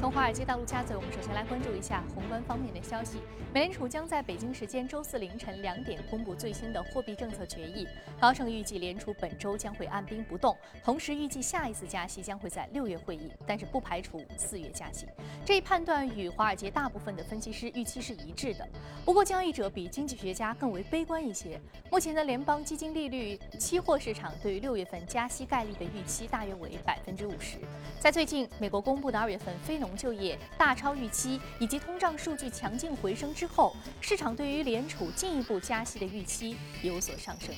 从华尔街到陆家嘴，我们首先来关注一下宏观方面的消息。美联储将在北京时间周四凌晨两点公布最新的货币政策决议。高盛预计联储本周将会按兵不动，同时预计下一次加息将会在六月会议，但是不排除四月加息。这一判断与华尔街大部分的分析师预期是一致的。不过，交易者比经济学家更为悲观一些。目前的联邦基金利率期货市场对于六月份加息概率的预期大约为百分之五十。在最近美国公布的二月份非农就业大超预期，以及通胀数据强劲回升之后，市场对于联储进一步加息的预期有所上升。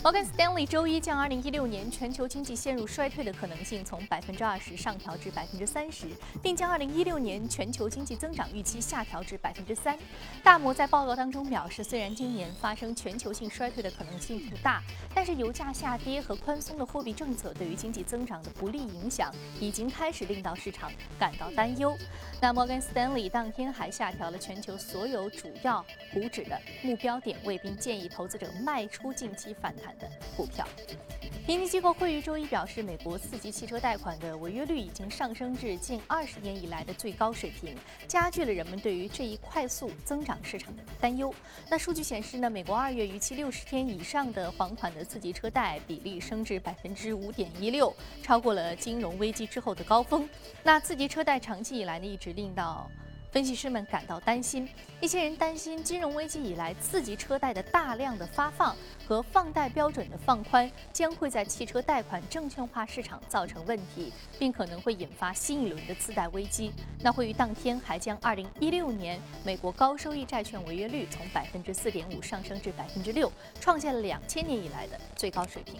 摩根斯丹利周一将2016年全球经济陷入衰退的可能性从百分之二十上调至百分之三十，并将2016年全球经济增长预期下调至百分之三。大摩在报告当中表示，虽然今年发生全球性衰退的可能性不大，但是油价下跌和宽松的货币政策对于经济增长的不利影响已经开始令到市场感到担忧。那摩根斯丹利当天还下调了全球所有主要股指的目标点位，并建议投资者卖出近期反弹。的股票，评级机构惠誉周一表示，美国四级汽车贷款的违约率已经上升至近二十年以来的最高水平，加剧了人们对于这一快速增长市场的担忧。那数据显示呢，美国二月逾期六十天以上的还款的四级车贷比例升至百分之五点一六，超过了金融危机之后的高峰。那四级车贷长期以来呢，一直令到。分析师们感到担心，一些人担心金融危机以来次级车贷的大量的发放和放贷标准的放宽将会在汽车贷款证券化市场造成问题，并可能会引发新一轮的次贷危机。那会于当天还将2016年美国高收益债券违约率从百分之四点五上升至百分之六，创下了两千年以来的最高水平。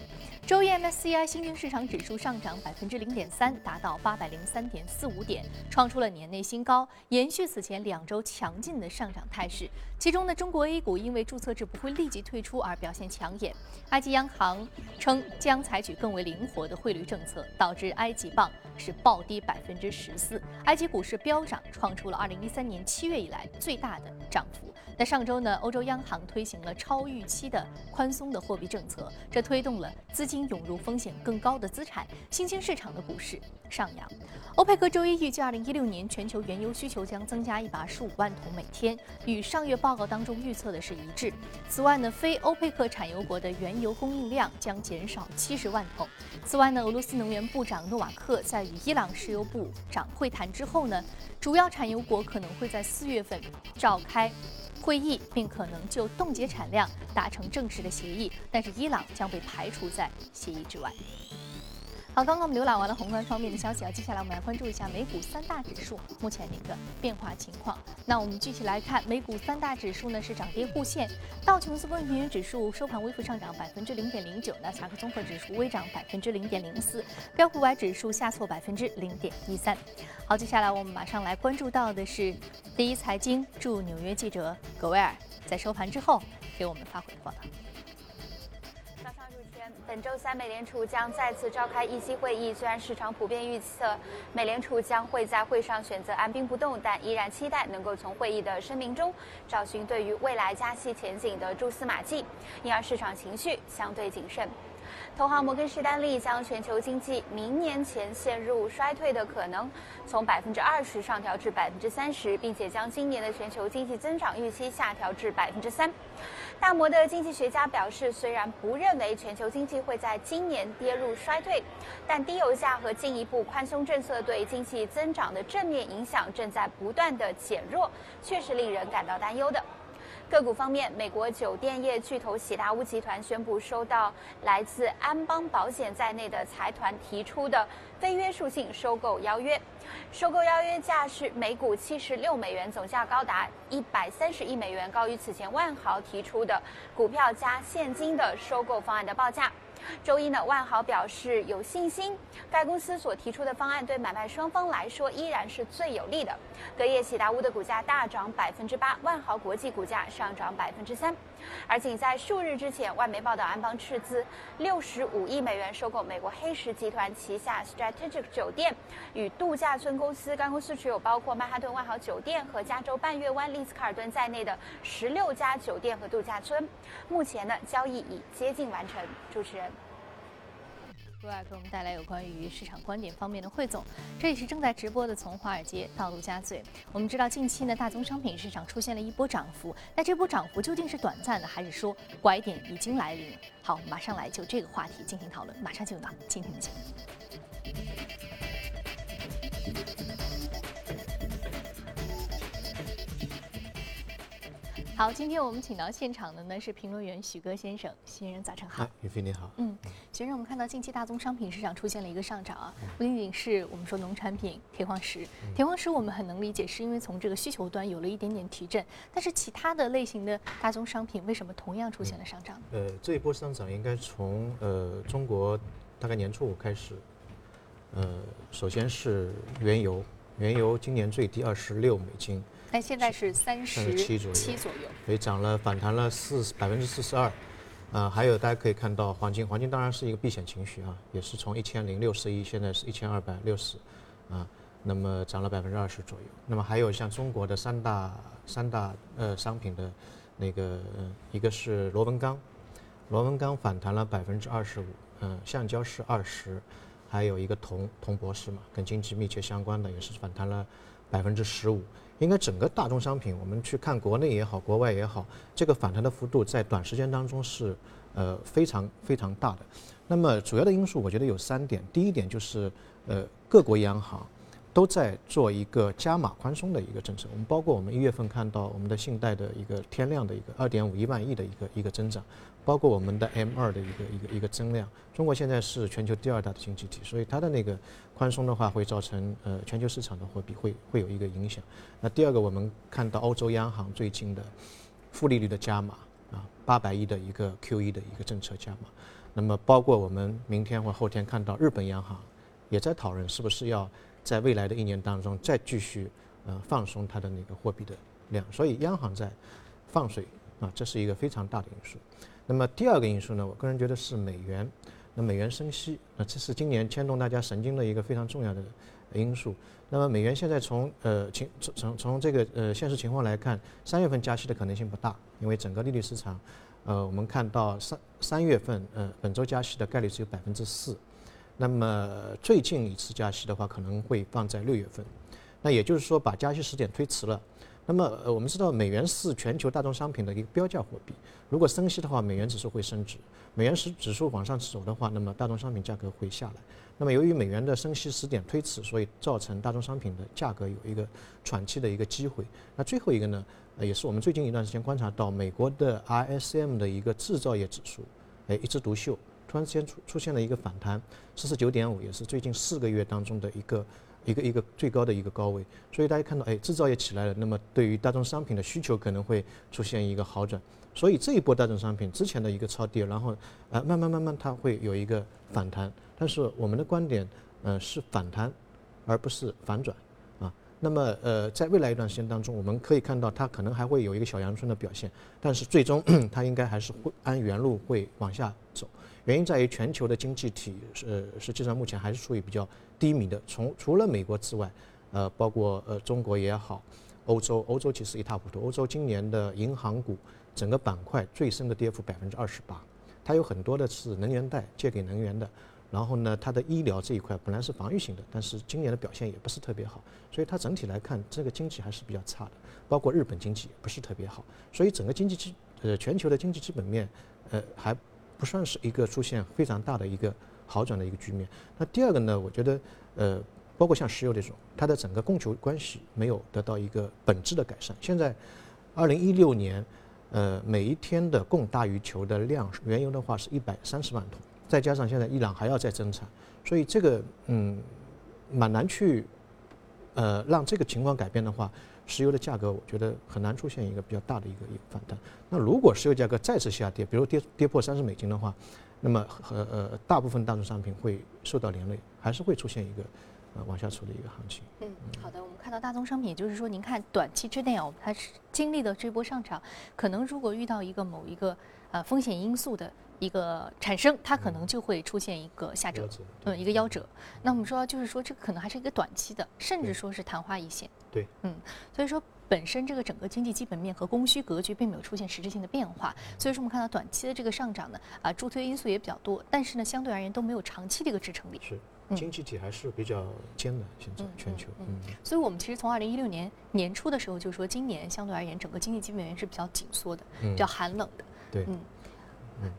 周一 MSCI 新兴市场指数上涨百分之零点三，达到八百零三点四五点，创出了年内新高，延续。此前两周强劲的上涨态势，其中呢，中国 A 股因为注册制不会立即退出而表现抢眼。埃及央行称将采取更为灵活的汇率政策，导致埃及镑是暴跌百分之十四，埃及股市飙涨，创出了二零一三年七月以来最大的涨幅。那上周呢，欧洲央行推行了超预期的宽松的货币政策，这推动了资金涌入风险更高的资产，新兴市场的股市上扬。欧佩克周一预计，二零一六年全球原油需求将增加一百二十五万桶每天，与上月报告当中预测的是一致。此外呢，非欧佩克产油国的原油供应量将减少七十万桶。此外呢，俄罗斯能源部长诺瓦克在与伊朗石油部长会谈之后呢，主要产油国可能会在四月份召开。会议并可能就冻结产量达成正式的协议，但是伊朗将被排除在协议之外。好，刚刚我们浏览完了宏观方面的消息啊，接下来我们来关注一下美股三大指数目前的一个变化情况。那我们具体来看，美股三大指数呢是涨跌互现，道琼斯工业平均指数收盘微幅上涨百分之零点零九，纳斯达克综合指数微涨百分之零点零四，标普五百指数下挫百分之零点一三。好，接下来我们马上来关注到的是第一财经驻纽约记者葛威尔在收盘之后给我们发回的报道。本周三，美联储将再次召开议息会议。虽然市场普遍预测美联储将会在会上选择按兵不动，但依然期待能够从会议的声明中找寻对于未来加息前景的蛛丝马迹，因而市场情绪相对谨慎。投行摩根士丹利将全球经济明年前陷入衰退的可能从百分之二十上调至百分之三十，并且将今年的全球经济增长预期下调至百分之三。大摩的经济学家表示，虽然不认为全球经济会在今年跌入衰退，但低油价和进一步宽松政策对经济增长的正面影响正在不断的减弱，确实令人感到担忧的。个股方面，美国酒店业巨头喜达屋集团宣布收到来自安邦保险在内的财团提出的非约束性收购邀约，收购邀约价是每股七十六美元，总价高达一百三十亿美元，高于此前万豪提出的股票加现金的收购方案的报价。周一呢，万豪表示有信心，该公司所提出的方案对买卖双方来说依然是最有利的。隔夜，喜达屋的股价大涨百分之八，万豪国际股价上涨百分之三。而仅在数日之前，外媒报道安邦斥资六十五亿美元收购美国黑石集团旗下 Strategic 酒店与度假村公司。该公司持有包括曼哈顿万豪酒店和加州半月湾丽兹卡尔顿在内的十六家酒店和度假村。目前呢，交易已接近完成。主持人。出来给我们带来有关于市场观点方面的汇总。这里是正在直播的从华尔街到陆家嘴。我们知道近期呢，大宗商品市场出现了一波涨幅，那这波涨幅究竟是短暂的，还是说拐点已经来临？好，马上来就这个话题进行讨论。马上就到今天的节目。好，今天我们请到现场的呢是评论员许戈先生，许先生早晨好。宇飞你好。嗯，许先生，我们看到近期大宗商品市场出现了一个上涨啊，不仅仅是我们说农产品、铁矿石，铁矿石我们很能理解，是因为从这个需求端有了一点点提振，但是其他的类型的大宗商品为什么同样出现了上涨？呃，这一波上涨应该从呃中国大概年初五开始，呃，首先是原油，原油今年最低二十六美金。但现在是三十七左右，所以涨了反弹了四百分之四十二，啊，还有大家可以看到黄金，黄金当然是一个避险情绪啊，也是从一千零六十一现在是一千二百六十，啊，那么涨了百分之二十左右。那么还有像中国的三大三大呃商品的那个，一个是螺纹钢，螺纹钢反弹了百分之二十五，嗯，橡胶是二十，还有一个铜铜博士嘛，跟经济密切相关的也是反弹了百分之十五。应该整个大宗商品，我们去看国内也好，国外也好，这个反弹的幅度在短时间当中是呃非常非常大的。那么主要的因素，我觉得有三点。第一点就是呃各国央行。都在做一个加码宽松的一个政策。我们包括我们一月份看到我们的信贷的一个天量的一个二点五一万亿的一个一个增长，包括我们的 M 二的一个一个一个增量。中国现在是全球第二大的经济体，所以它的那个宽松的话会造成呃全球市场的货币会会有一个影响。那第二个，我们看到欧洲央行最近的负利率的加码啊，八百亿的一个 QE 的一个政策加码。那么包括我们明天或后天看到日本央行也在讨论是不是要。在未来的一年当中，再继续呃放松它的那个货币的量，所以央行在放水啊，这是一个非常大的因素。那么第二个因素呢，我个人觉得是美元，那美元升息，那这是今年牵动大家神经的一个非常重要的因素。那么美元现在从呃情从从从这个呃现实情况来看，三月份加息的可能性不大，因为整个利率市场，呃我们看到三三月份呃本周加息的概率只有百分之四。那么最近一次加息的话，可能会放在六月份，那也就是说把加息时点推迟了。那么呃，我们知道美元是全球大宗商品的一个标价货币，如果升息的话，美元指数会升值；美元指指数往上走的话，那么大宗商品价格会下来。那么由于美元的升息时点推迟，所以造成大宗商品的价格有一个喘气的一个机会。那最后一个呢，呃，也是我们最近一段时间观察到美国的 RSM 的一个制造业指数，哎，一枝独秀。突然之间出出现了一个反弹，四十九点五，也是最近四个月当中的一个一个一个最高的一个高位。所以大家看到，哎，制造业起来了，那么对于大宗商品的需求可能会出现一个好转。所以这一波大宗商品之前的一个超跌，然后呃慢慢慢慢它会有一个反弹。但是我们的观点，呃是反弹，而不是反转啊。那么呃在未来一段时间当中，我们可以看到它可能还会有一个小阳春的表现，但是最终 它应该还是会按原路会往下走。原因在于全球的经济体是实际上目前还是处于比较低迷的。从除了美国之外，呃，包括呃中国也好，欧洲，欧洲其实一塌糊涂。欧洲今年的银行股整个板块最深的跌幅百分之二十八，它有很多的是能源贷借给能源的。然后呢，它的医疗这一块本来是防御型的，但是今年的表现也不是特别好，所以它整体来看这个经济还是比较差的。包括日本经济也不是特别好，所以整个经济基呃全球的经济基本面呃还。不算是一个出现非常大的一个好转的一个局面。那第二个呢？我觉得，呃，包括像石油这种，它的整个供求关系没有得到一个本质的改善。现在，二零一六年，呃，每一天的供大于求的量，原油的话是一百三十万桶，再加上现在伊朗还要再增产，所以这个嗯，蛮难去，呃，让这个情况改变的话。石油的价格，我觉得很难出现一个比较大的一个一个反弹。那如果石油价格再次下跌，比如跌跌破三十美金的话，那么和呃大部分大宗商品会受到连累，还是会出现一个呃往下走的一个行情。嗯，好的，我们看到大宗商品，也就是说，您看短期之内啊，它是经历的这波上涨，可能如果遇到一个某一个呃风险因素的。一个产生，它可能就会出现一个下折，嗯，一个夭折。那我们说，就是说，这个可能还是一个短期的，甚至说是昙花一现。对，嗯，所以说，本身这个整个经济基本面和供需格局并没有出现实质性的变化，所以说我们看到短期的这个上涨呢，啊助推因素也比较多，但是呢，相对而言都没有长期的一个支撑力。是，经济体还是比较艰难，现在全球。嗯，所以我们其实从二零一六年年初的时候就说，今年相对而言整个经济基本面是比较紧缩的，比较寒冷的。对，嗯。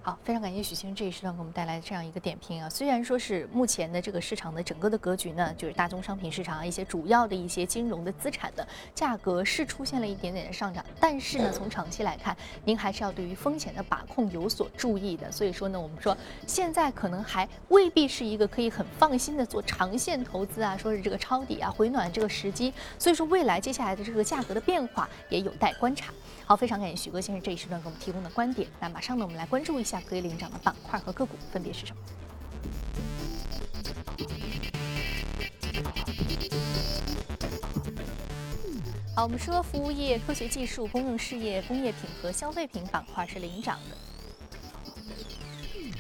好，非常感谢许先生这一时段给我们带来这样一个点评啊。虽然说是目前的这个市场的整个的格局呢，就是大宗商品市场啊，一些主要的一些金融的资产的价格是出现了一点点的上涨，但是呢，从长期来看，您还是要对于风险的把控有所注意的。所以说呢，我们说现在可能还未必是一个可以很放心的做长线投资啊，说是这个抄底啊、回暖这个时机。所以说未来接下来的这个价格的变化也有待观察。好，非常感谢许哥先生这一时段给我们提供的观点。那马上呢，我们来关注。注意一下可以领涨的板块和个股分别是什么？好，我们说服务业、科学技术、公用事业、工业品和消费品板块是领涨的。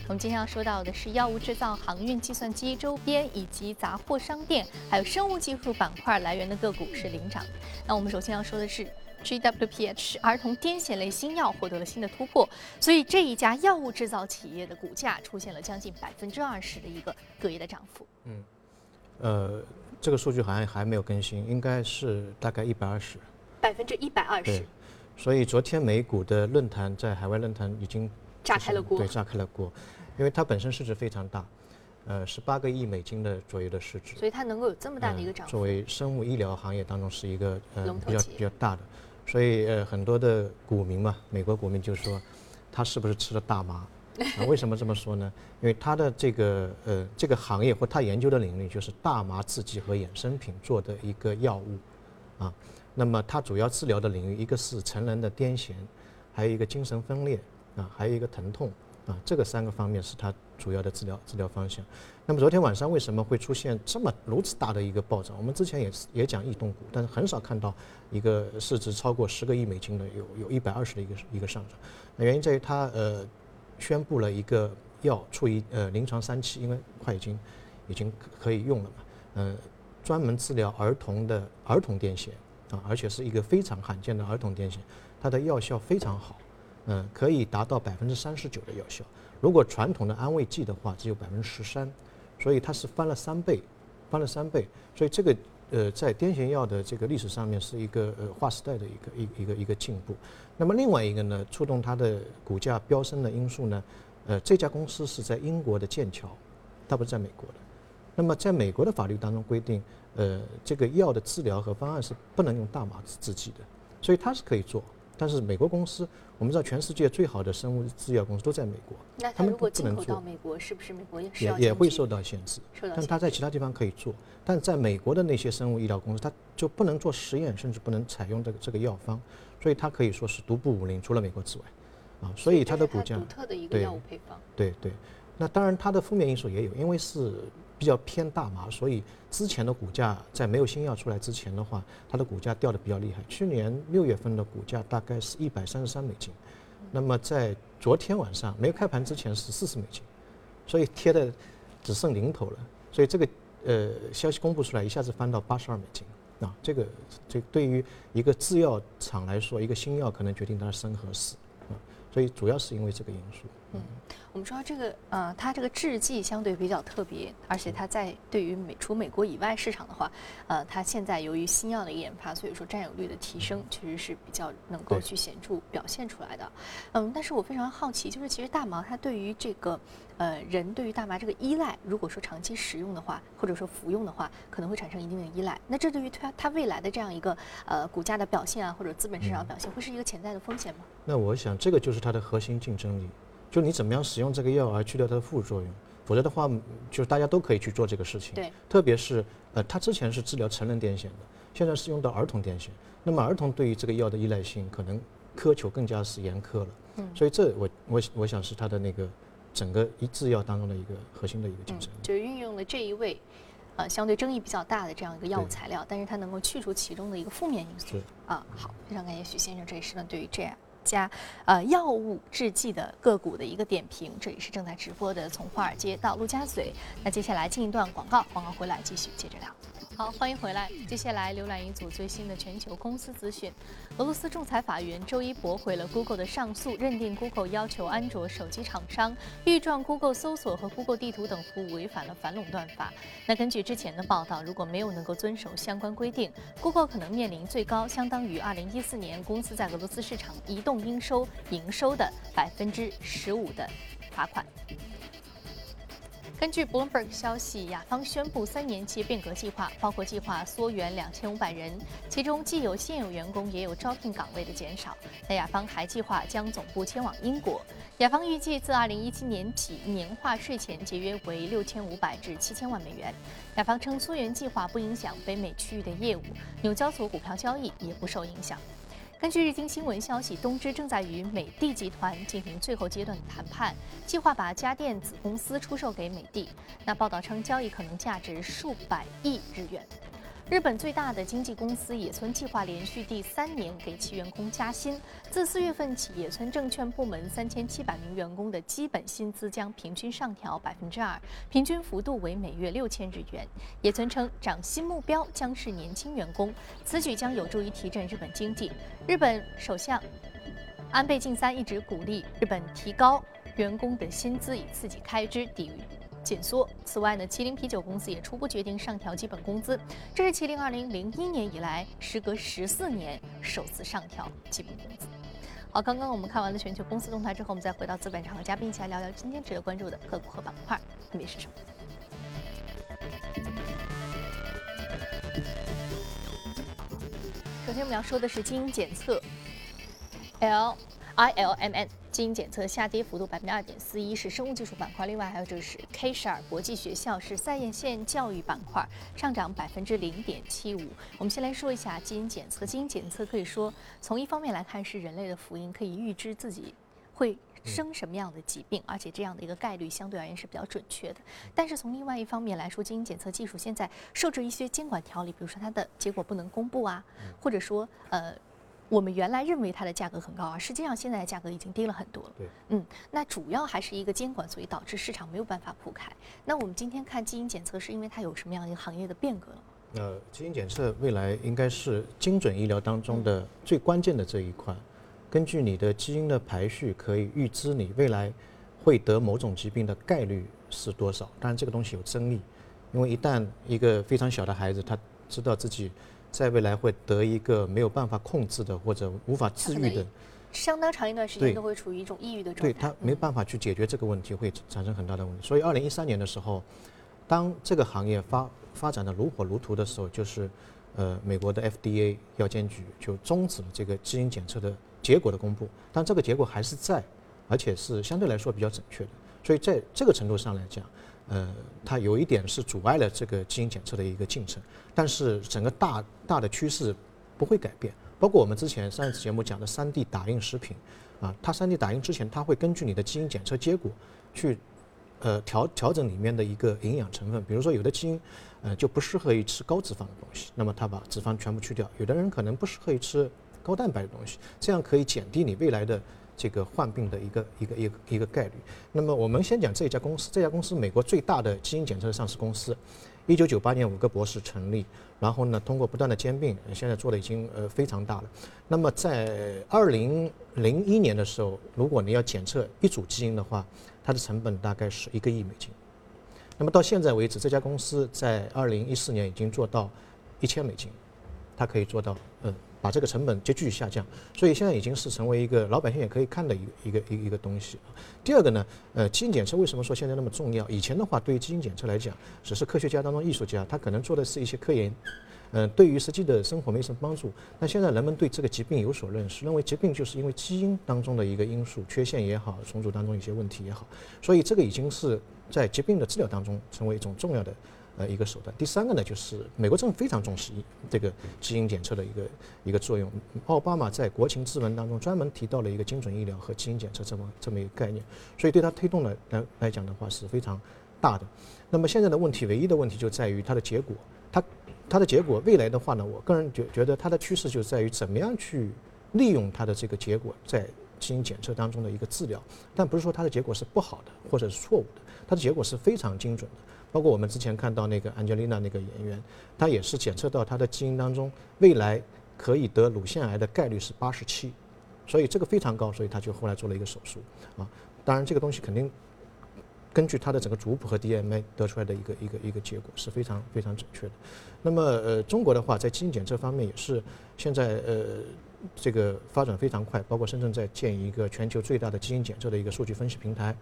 我们今天要说到的是药物制造、航运、计算机周边以及杂货商店，还有生物技术板块来源的个股是领涨。那我们首先要说的是。GWPH 儿童癫痫类新药获得了新的突破，所以这一家药物制造企业的股价出现了将近百分之二十的一个隔夜的涨幅。嗯，呃，这个数据好像还没有更新，应该是大概一百二十。百分之一百二十。所以昨天美股的论坛在海外论坛已经炸开了锅。对，炸开了锅，因为它本身市值非常大，呃，十八个亿美金的左右的市值。所以它能够有这么大的一个涨幅。作为生物医疗行业当中是一个呃比较比较大的。所以呃，很多的股民嘛，美国股民就说，他是不是吃了大麻？啊为什么这么说呢？因为他的这个呃这个行业或他研究的领域就是大麻制剂和衍生品做的一个药物，啊，那么他主要治疗的领域一个是成人的癫痫，还有一个精神分裂啊，还有一个疼痛啊，这个三个方面是他主要的治疗治疗方向。那么昨天晚上为什么会出现这么如此大的一个暴涨？我们之前也是也讲异动股，但是很少看到一个市值超过十个亿美金的有有一百二十的一个一个上涨。那原因在于它呃宣布了一个药处于呃临床三期，因为快已经已经可以用了嘛，呃专门治疗儿童的儿童癫痫啊，而且是一个非常罕见的儿童癫痫，它的药效非常好，嗯，可以达到百分之三十九的药效。如果传统的安慰剂的话，只有百分之十三。所以它是翻了三倍，翻了三倍，所以这个呃在癫痫药的这个历史上面是一个呃划时代的一个一一个一个进步。那么另外一个呢，触动它的股价飙升的因素呢，呃这家公司是在英国的剑桥，它不是在美国的。那么在美国的法律当中规定，呃这个药的治疗和方案是不能用大麻制剂的，所以它是可以做。但是美国公司，我们知道全世界最好的生物制药公司都在美国，那他们不能做。到美国，是不是美国也也也会受到限制？受到但他在其他地方可以做，但是在美国的那些生物医疗公司，他就不能做实验，甚至不能采用这个这个药方，所以它可以说是独步武林，除了美国之外，啊，所以它的股价独特的一个药物配方。对对，那当然它的负面因素也有，因为是。比较偏大麻，所以之前的股价在没有新药出来之前的话，它的股价掉的比较厉害。去年六月份的股价大概是一百三十三美金，那么在昨天晚上没开盘之前是四十美金，所以贴的只剩零头了。所以这个呃消息公布出来，一下子翻到八十二美金啊，这个这对于一个制药厂来说，一个新药可能决定它的生和死啊，所以主要是因为这个因素。嗯。我们说这个呃，它这个制剂相对比较特别，而且它在对于美除美国以外市场的话，呃，它现在由于新药的研发，所以说占有率的提升确实是比较能够去显著表现出来的。嗯，但是我非常好奇，就是其实大麻它对于这个呃人对于大麻这个依赖，如果说长期使用的话，或者说服用的话，可能会产生一定的依赖。那这对于它它未来的这样一个呃股价的表现啊，或者资本市场表现，会是一个潜在的风险吗？那我想这个就是它的核心竞争力。就你怎么样使用这个药而去掉它的副作用，否则的话，就大家都可以去做这个事情。对。特别是呃，它之前是治疗成人癫痫的，现在是用到儿童癫痫。那么儿童对于这个药的依赖性可能苛求更加是严苛了。嗯。所以这我我我想是它的那个整个一制药当中的一个核心的一个竞争嗯。就是运用了这一位，呃，相对争议比较大的这样一个药物材料，但是它能够去除其中的一个负面因素。啊，好，非常感谢许先生这一时段对于这样。加，呃，药物制剂的个股的一个点评，这里是正在直播的，从华尔街到陆家嘴。那接下来进一段广告，广告回来继续接着聊。好，欢迎回来。接下来浏览一组最新的全球公司资讯。俄罗斯仲裁法院周一驳回了 Google 的上诉，认定 Google 要求安卓手机厂商预状 Google 搜索和 Google 地图等服务违反了反垄断法。那根据之前的报道，如果没有能够遵守相关规定，Google 可能面临最高相当于2014年公司在俄罗斯市场移动应收营收的百分之十五的罚款。根据 Bloomberg 消息，雅芳宣布三年期变革计划，包括计划缩员两千五百人，其中既有现有员工，也有招聘岗位的减少。那雅芳还计划将总部迁往英国。雅芳预计自二零一七年起，年化税前节约为六千五百至七千万美元。雅芳称，缩员计划不影响北美区域的业务，纽交所股票交易也不受影响。根据日经新闻消息，东芝正在与美的集团进行最后阶段的谈判，计划把家电子公司出售给美的。那报道称，交易可能价值数百亿日元。日本最大的经纪公司野村计划连续第三年给其员工加薪。自四月份起，野村证券部门三千七百名员工的基本薪资将平均上调百分之二，平均幅度为每月六千日元。野村称，涨薪目标将是年轻员工，此举将有助于提振日本经济。日本首相安倍晋三一直鼓励日本提高员工的薪资，以刺激开支，抵御。减缩。此外呢，麒麟啤酒公司也初步决定上调基本工资，这是麒麟2001年以来时隔十四年首次上调基本工资。好，刚刚我们看完了全球公司动态之后，我们再回到资本场和嘉宾一起来聊聊今天值得关注的个股和板块分别是什么。首先我们要说的是基因检测，L I L M N。基因检测下跌幅度百分之二点四一，是生物技术板块。另外还有就是 K 十二国际学校是赛验线教育板块，上涨百分之零点七五。我们先来说一下基因检测。基因检测可以说从一方面来看是人类的福音，可以预知自己会生什么样的疾病，而且这样的一个概率相对而言是比较准确的。但是从另外一方面来说，基因检测技术现在受制一些监管条例，比如说它的结果不能公布啊，或者说呃。我们原来认为它的价格很高啊，实际上现在的价格已经低了很多了。对，嗯，那主要还是一个监管，所以导致市场没有办法铺开。那我们今天看基因检测，是因为它有什么样一个行业的变革了吗？呃，基因检测未来应该是精准医疗当中的最关键的这一块。根据你的基因的排序，可以预知你未来会得某种疾病的概率是多少。当然，这个东西有争议，因为一旦一个非常小的孩子他知道自己。在未来会得一个没有办法控制的或者无法治愈的，相当长一段时间都会处于一种抑郁的状态。对他没办法去解决这个问题，会产生很大的问题。所以，二零一三年的时候，当这个行业发发展的如火如荼的时候，就是呃，美国的 FDA 药监局就终止了这个基因检测的结果的公布。但这个结果还是在，而且是相对来说比较准确的。所以在这个程度上来讲。呃，它有一点是阻碍了这个基因检测的一个进程，但是整个大大的趋势不会改变。包括我们之前上一次节目讲的 3D 打印食品，啊，它 3D 打印之前，它会根据你的基因检测结果去呃调调整里面的一个营养成分。比如说，有的基因呃就不适合于吃高脂肪的东西，那么它把脂肪全部去掉；有的人可能不适合于吃高蛋白的东西，这样可以减低你未来的。这个患病的一个一个一个一个概率。那么我们先讲这家公司，这家公司美国最大的基因检测上市公司，一九九八年五个博士成立，然后呢通过不断的兼并，现在做的已经呃非常大了。那么在二零零一年的时候，如果你要检测一组基因的话，它的成本大概是一个亿美金。那么到现在为止，这家公司在二零一四年已经做到一千美金，它可以做到嗯。把这个成本急剧下降，所以现在已经是成为一个老百姓也可以看的一个一个一一个东西。第二个呢，呃，基因检测为什么说现在那么重要？以前的话，对于基因检测来讲，只是科学家当中艺术家，他可能做的是一些科研，嗯，对于实际的生活没什么帮助。那现在人们对这个疾病有所认识，认为疾病就是因为基因当中的一个因素缺陷也好，重组当中一些问题也好，所以这个已经是在疾病的治疗当中成为一种重要的。呃，一个手段。第三个呢，就是美国政府非常重视这个基因检测的一个一个作用。奥巴马在国情咨文当中专门提到了一个精准医疗和基因检测这么这么一个概念，所以对他推动的来来讲的话是非常大的。那么现在的问题，唯一的问题就在于它的结果，它它的结果未来的话呢，我个人觉觉得它的趋势就在于怎么样去利用它的这个结果在基因检测当中的一个治疗，但不是说它的结果是不好的或者是错误的，它的结果是非常精准的。包括我们之前看到那个 Angelina 那个演员，她也是检测到她的基因当中未来可以得乳腺癌的概率是八十七，所以这个非常高，所以她就后来做了一个手术啊。当然这个东西肯定根据她的整个族谱和 DNA 得出来的一个一个一个结果是非常非常准确的。那么呃，中国的话在基因检测方面也是现在呃这个发展非常快，包括深圳在建一个全球最大的基因检测的一个数据分析平台。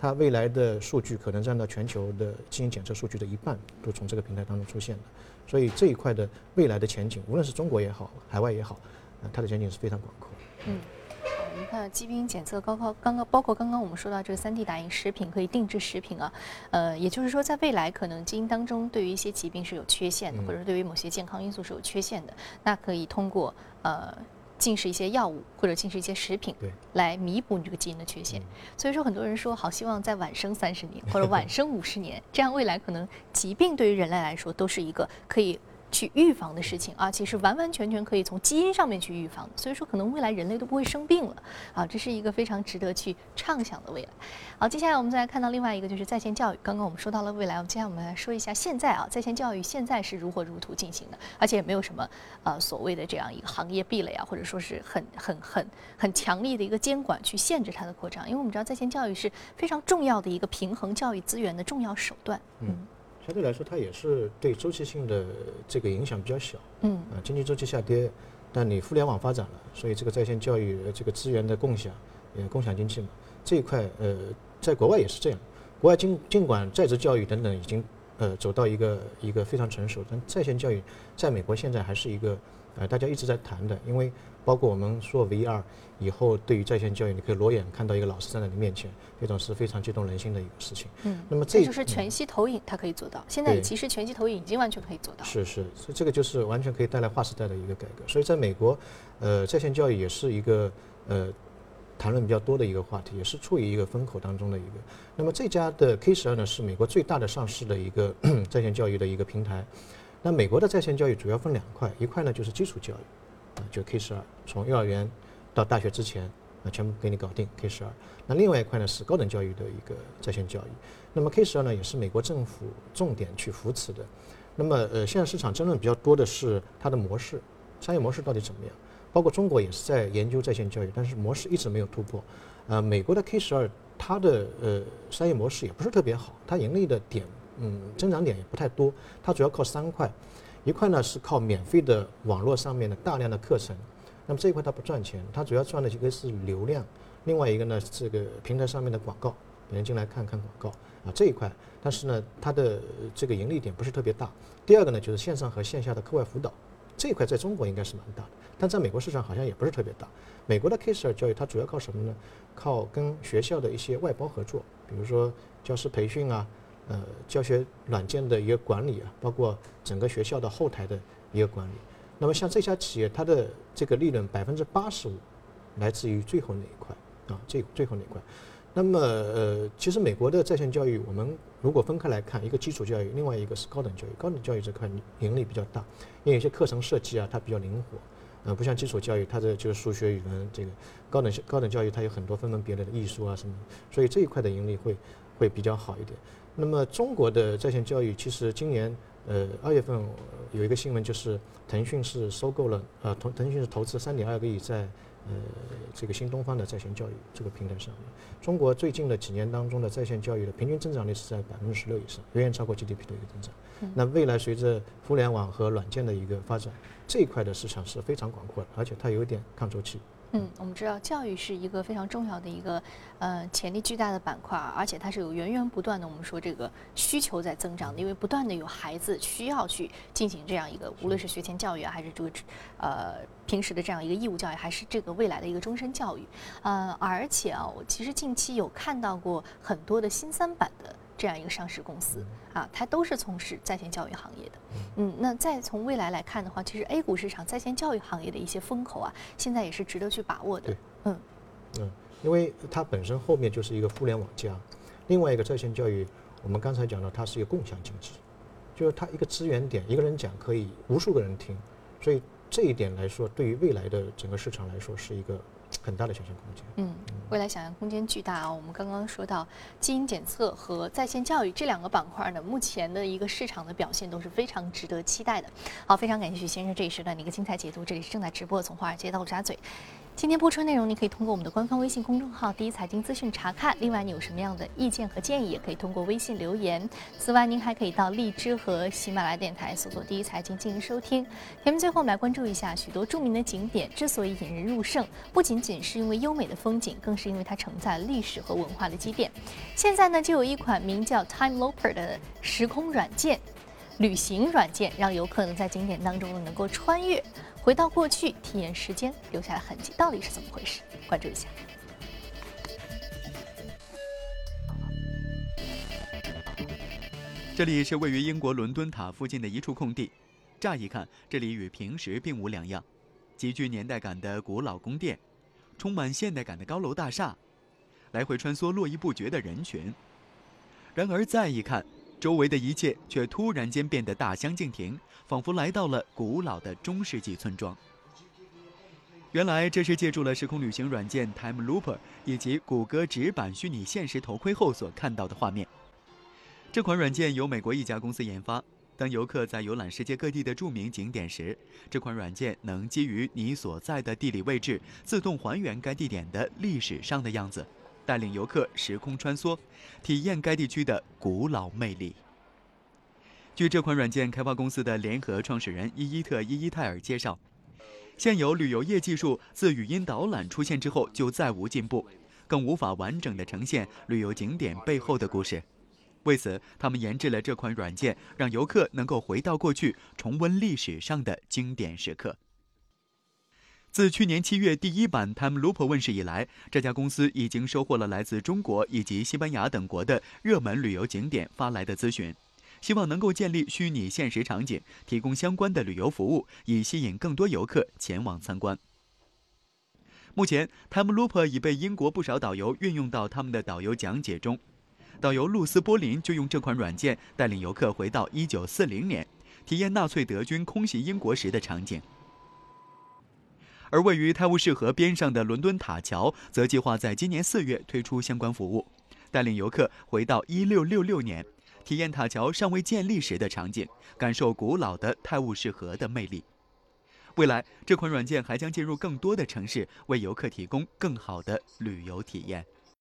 它未来的数据可能占到全球的基因检测数据的一半，都从这个平台当中出现的。所以这一块的未来的前景，无论是中国也好，海外也好，呃，它的前景是非常广阔。嗯，好，我们看基因检测，包括刚刚包括刚刚我们说到这个 3D 打印食品可以定制食品啊，呃，也就是说在未来可能基因当中对于一些疾病是有缺陷的，或者对于某些健康因素是有缺陷的，那可以通过呃。进食一些药物或者进食一些食品，来弥补你这个基因的缺陷。所以说，很多人说好希望再晚生三十年或者晚生五十年，这样未来可能疾病对于人类来说都是一个可以。去预防的事情啊，其实完完全全可以从基因上面去预防，所以说可能未来人类都不会生病了啊，这是一个非常值得去畅想的未来。好，接下来我们再来看到另外一个就是在线教育。刚刚我们说到了未来，我们接下来我们来说一下现在啊，在线教育现在是如火如荼进行的，而且也没有什么呃所谓的这样一个行业壁垒啊，或者说是很很很很强力的一个监管去限制它的扩张，因为我们知道在线教育是非常重要的一个平衡教育资源的重要手段。嗯。相对来说，它也是对周期性的这个影响比较小。嗯。啊，经济周期下跌，但你互联网发展了，所以这个在线教育这个资源的共享，呃共享经济嘛，这一块呃，在国外也是这样。国外尽尽管在职教育等等已经呃走到一个一个非常成熟，但在线教育在美国现在还是一个呃大家一直在谈的，因为。包括我们说 VR 以后，对于在线教育，你可以裸眼看到一个老师站在你面前，这种是非常激动人心的一个事情。嗯，那么这就是全息投影，它可以做到。现在其实全息投影已经完全可以做到。是是，所以这个就是完全可以带来划时代的一个改革。所以在美国，呃，在线教育也是一个呃谈论比较多的一个话题，也是处于一个风口当中的一个。那么这家的 K 十二呢，是美国最大的上市的一个 在线教育的一个平台。那美国的在线教育主要分两块，一块呢就是基础教育。啊就 K 十二，从幼儿园到大学之前，啊，全部给你搞定 K 十二。那另外一块呢是高等教育的一个在线教育。那么 K 十二呢也是美国政府重点去扶持的。那么呃，现在市场争论比较多的是它的模式，商业模式到底怎么样？包括中国也是在研究在线教育，但是模式一直没有突破。呃，美国的 K 十二它的呃商业模式也不是特别好，它盈利的点嗯增长点也不太多，它主要靠三块。一块呢是靠免费的网络上面的大量的课程，那么这一块它不赚钱，它主要赚的一个是流量，另外一个呢这个平台上面的广告，别人进来看看广告啊这一块，但是呢它的这个盈利点不是特别大。第二个呢就是线上和线下的课外辅导，这一块在中国应该是蛮大的，但在美国市场好像也不是特别大。美国的 K 十二教育它主要靠什么呢？靠跟学校的一些外包合作，比如说教师培训啊。呃，教学软件的一个管理啊，包括整个学校的后台的一个管理。那么像这家企业，它的这个利润百分之八十五来自于最后那一块啊，最最后那一块。那么呃，其实美国的在线教育，我们如果分开来看，一个基础教育，另外一个是高等教育。高等教育这块盈利比较大，因为有些课程设计啊，它比较灵活，呃，不像基础教育，它的就是数学、语文这个。高等高等教育它有很多分门别类的艺术啊什么，所以这一块的盈利会会比较好一点。那么中国的在线教育，其实今年呃二月份有一个新闻，就是腾讯是收购了呃腾腾讯是投资三点二个亿在呃这个新东方的在线教育这个平台上面。中国最近的几年当中的在线教育的平均增长率是在百分之十六以上，远远超过 GDP 的一个增长。那未来随着互联网和软件的一个发展，这一块的市场是非常广阔的，而且它有一点抗周期。嗯，我们知道教育是一个非常重要的一个呃潜力巨大的板块，而且它是有源源不断的我们说这个需求在增长的，因为不断的有孩子需要去进行这样一个，无论是学前教育啊，还是这个呃平时的这样一个义务教育，还是这个未来的一个终身教育，呃，而且啊，我其实近期有看到过很多的新三板的。这样一个上市公司啊，它都是从事在线教育行业的。嗯，那再从未来来看的话，其实 A 股市场在线教育行业的一些风口啊，现在也是值得去把握的。嗯嗯，因为它本身后面就是一个互联网加，另外一个在线教育，我们刚才讲了，它是一个共享经济，就是它一个资源点，一个人讲可以无数个人听，所以这一点来说，对于未来的整个市场来说是一个很大的想象空间。嗯，未来想象空间巨大啊！我们刚刚说到基因检测和在线教育这两个板块呢，目前的一个市场的表现都是非常值得期待的。好，非常感谢许先生这一时段的一个精彩解读。这里是正在直播，从华尔街到陆家嘴。今天播出内容，你可以通过我们的官方微信公众号“第一财经资讯”查看。另外，你有什么样的意见和建议，也可以通过微信留言。此外，您还可以到荔枝和喜马拉雅电台搜索“第一财经”进行收听。节目最后，我们来关注一下许多著名的景点之所以引人入胜，不仅仅是因为优美的风景，更是因为它承载历史和文化的积淀。现在呢，就有一款名叫 Time Loper” 的时空软件。旅行软件让游客能在景点当中能够穿越，回到过去，体验时间留下的痕迹，到底是怎么回事？关注一下。这里是位于英国伦敦塔附近的一处空地，乍一看，这里与平时并无两样，极具年代感的古老宫殿，充满现代感的高楼大厦，来回穿梭络绎不绝的人群。然而再一看，周围的一切却突然间变得大相径庭，仿佛来到了古老的中世纪村庄。原来这是借助了时空旅行软件 Time Looper 以及谷歌直板虚拟现实头盔后所看到的画面。这款软件由美国一家公司研发。当游客在游览世界各地的著名景点时，这款软件能基于你所在的地理位置，自动还原该地点的历史上的样子。带领游客时空穿梭，体验该地区的古老魅力。据这款软件开发公司的联合创始人伊伊特·伊伊泰尔介绍，现有旅游业技术自语音导览出现之后就再无进步，更无法完整的呈现旅游景点背后的故事。为此，他们研制了这款软件，让游客能够回到过去，重温历史上的经典时刻。自去年七月第一版 Time Loop 问世以来，这家公司已经收获了来自中国以及西班牙等国的热门旅游景点发来的咨询，希望能够建立虚拟现实场景，提供相关的旅游服务，以吸引更多游客前往参观。目前，Time Loop 已被英国不少导游运用到他们的导游讲解中。导游露丝·波林就用这款软件带领游客回到1940年，体验纳粹德军空袭英国时的场景。而位于泰晤士河边上的伦敦塔桥，则计划在今年四月推出相关服务，带领游客回到1666年，体验塔桥尚未建立时的场景，感受古老的泰晤士河的魅力。未来，这款软件还将进入更多的城市，为游客提供更好的旅游体验。